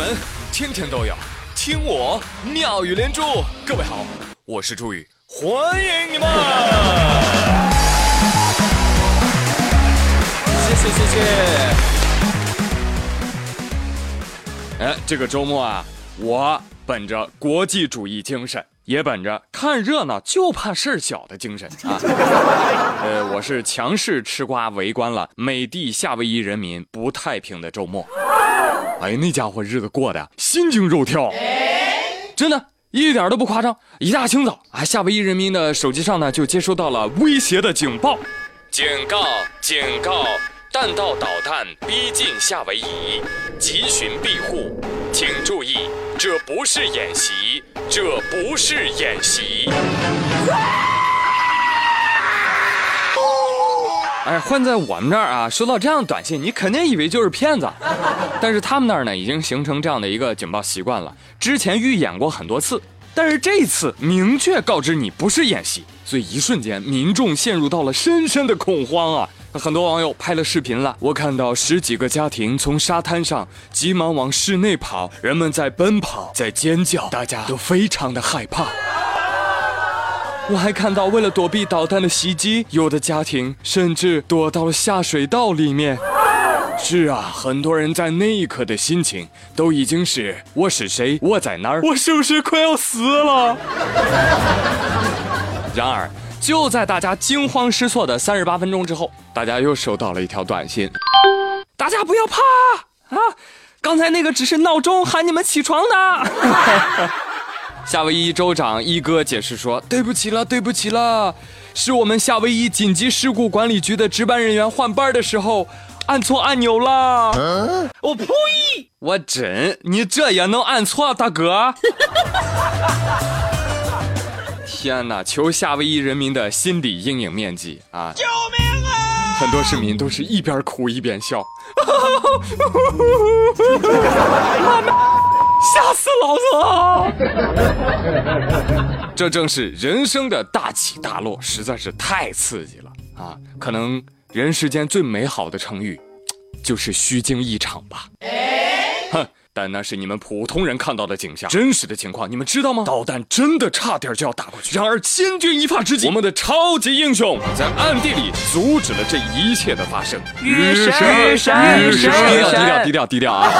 闻天天都有，听我妙语连珠。各位好，我是朱宇，欢迎你们！谢谢谢谢。哎，这个周末啊，我本着国际主义精神。也本着看热闹就怕事儿小的精神啊，呃，我是强势吃瓜围观了美帝夏威夷人民不太平的周末。哎，那家伙日子过得心惊肉跳，真的，一点都不夸张。一大清早啊，夏威夷人民的手机上呢就接收到了威胁的警报，警告，警告。弹道导弹逼近夏威夷，急寻庇护，请注意，这不是演习，这不是演习。哎，换在我们这儿啊，收到这样的短信，你肯定以为就是骗子，但是他们那儿呢，已经形成这样的一个警报习惯了，之前预演过很多次，但是这次明确告知你不是演习，所以一瞬间民众陷入到了深深的恐慌啊。很多网友拍了视频了，我看到十几个家庭从沙滩上急忙往室内跑，人们在奔跑，在尖叫，大家都非常的害怕。我还看到为了躲避导弹的袭击，有的家庭甚至躲到了下水道里面。是啊，很多人在那一刻的心情都已经是：我是谁？我在哪儿？我是不是快要死了？然而。就在大家惊慌失措的三十八分钟之后，大家又收到了一条短信：“大家不要怕啊，刚才那个只是闹钟喊你们起床的。”夏威夷州长一哥解释说：“对不起了，对不起了，是我们夏威夷紧急事故管理局的值班人员换班的时候按错按钮了。”我呸！我真，你这也能按错，大哥？天哪！求夏威夷人民的心理阴影面积啊！救命啊！很多市民都是一边哭一边笑，吓死老子了！这正是人生的大起大落，实在是太刺激了啊！可能人世间最美好的成语，就是虚惊一场吧。哼。但那是你们普通人看到的景象，真实的情况你们知道吗？导弹真的差点就要打过去，然而千钧一发之际，我们的超级英雄在暗地里阻止了这一切的发生。雨神，雨神，雨神，低调，低调，低调，低调啊！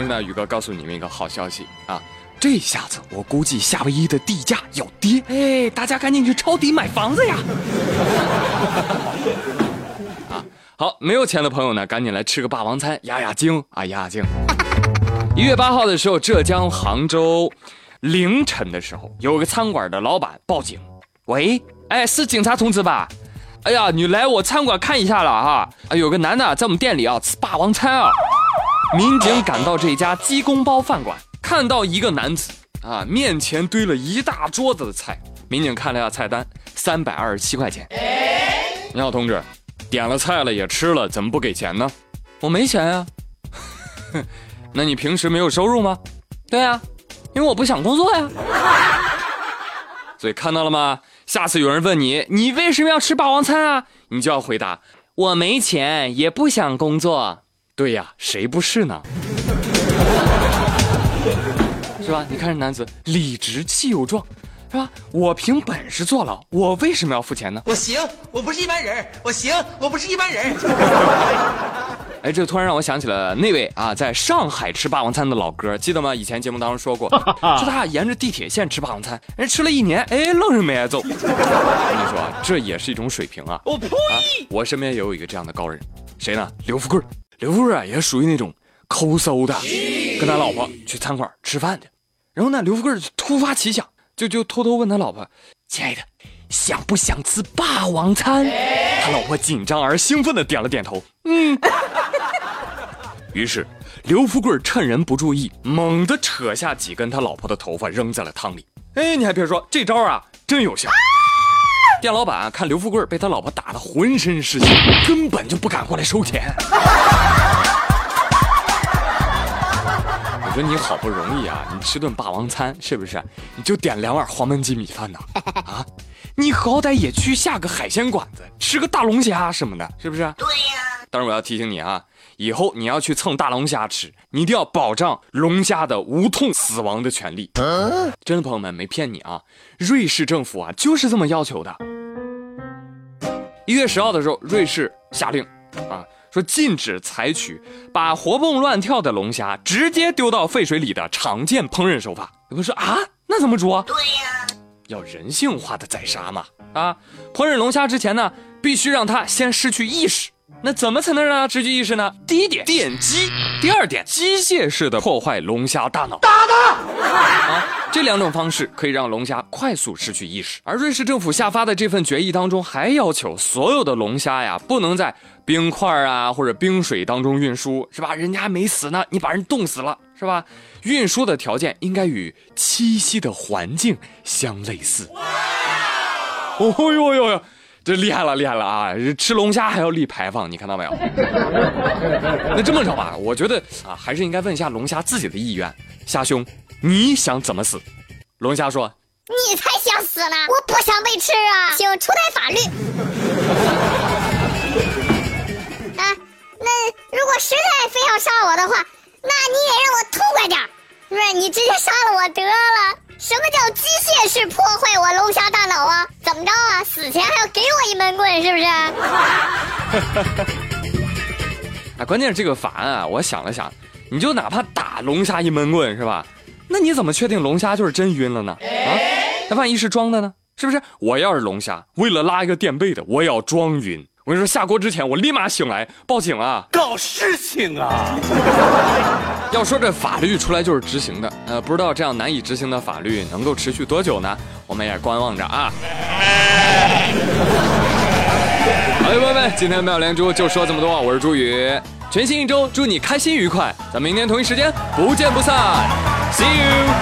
同时呢，宇哥告诉你们一个好消息啊，这下子我估计夏威夷的地价要跌，哎，大家赶紧去抄底买房子呀！啊好，没有钱的朋友呢，赶紧来吃个霸王餐压压惊啊，压压惊。一月八号的时候，浙江杭州凌晨的时候，有个餐馆的老板报警，喂，哎，是警察同志吧？哎呀，你来我餐馆看一下了哈，啊，有个男的在我们店里啊吃霸王餐啊。民警赶到这家鸡公煲饭馆，看到一个男子啊，面前堆了一大桌子的菜，民警看了下菜单，三百二十七块钱。你好，同志。点了菜了也吃了，怎么不给钱呢？我没钱呀。那你平时没有收入吗？对呀，因为我不想工作呀。所以看到了吗？下次有人问你，你为什么要吃霸王餐啊？你就要回答：我没钱，也不想工作。对呀，谁不是呢？是吧？你看这男子理直气又壮。是吧？我凭本事坐牢，我为什么要付钱呢？我行，我不是一般人。我行，我不是一般人。哎，这突然让我想起了那位啊，在上海吃霸王餐的老哥，记得吗？以前节目当中说过，说他沿着地铁线吃霸王餐，人吃了一年，哎，愣是没挨揍。我跟你说，这也是一种水平啊！我呸！我身边也有一个这样的高人，谁呢？刘富贵。刘富贵啊，也属于那种抠搜的，跟他老婆去餐馆吃饭去，然后呢，刘富贵突发奇想。就就偷偷问他老婆：“亲爱的，想不想吃霸王餐？”他老婆紧张而兴奋的点了点头。嗯。于是，刘富贵趁人不注意，猛地扯下几根他老婆的头发扔在了汤里。哎，你还别说，这招啊真有效。店老板看刘富贵被他老婆打得浑身是血，根本就不敢过来收钱。我说你好不容易啊，你吃顿霸王餐是不是？你就点两碗黄焖鸡米饭呢？啊，你好歹也去下个海鲜馆子吃个大龙虾什么的，是不是？对呀。但是我要提醒你啊，以后你要去蹭大龙虾吃，你一定要保障龙虾的无痛死亡的权利。真的，朋友们没骗你啊，瑞士政府啊就是这么要求的。一月十号的时候，瑞士下令啊，说禁止采取把活蹦乱跳的龙虾直接丢到沸水里的常见烹饪手法。有朋友说啊，那怎么煮啊？对呀，要人性化的宰杀嘛。啊，烹饪龙虾之前呢，必须让它先失去意识。那怎么才能让它失去意识呢？第一点，电击；第二点，机械式的破坏龙虾大脑。打他！啊，这两种方式可以让龙虾快速失去意识。而瑞士政府下发的这份决议当中，还要求所有的龙虾呀，不能在冰块啊或者冰水当中运输，是吧？人家还没死呢，你把人冻死了，是吧？运输的条件应该与栖息的环境相类似。哦呦呦呦！这厉害了，厉害了啊！吃龙虾还要立牌坊，你看到没有？那这么着吧，我觉得啊，还是应该问一下龙虾自己的意愿。虾兄，你想怎么死？龙虾说：“你才想死呢！我不想被吃啊！请出台法律。啊，那如果实在非要杀我的话，那你也让我痛快点不是你直接杀了我得了。什么叫机械式破坏我龙虾大脑啊？怎么着啊？死前还要给我一闷棍是不是？啊，关键是这个法案啊，我想了想，你就哪怕打龙虾一闷棍是吧？那你怎么确定龙虾就是真晕了呢？啊，那万一是装的呢？是不是？我要是龙虾，为了拉一个垫背的，我也要装晕。我跟你说，下锅之前我立马醒来报警啊！搞事情啊！要说这法律出来就是执行的，呃，不知道这样难以执行的法律能够持续多久呢？我们也观望着啊。好，朋友们，今天妙连珠就说这么多，我是朱宇，全新一周祝你开心愉快，咱们明天同一时间不见不散，See you。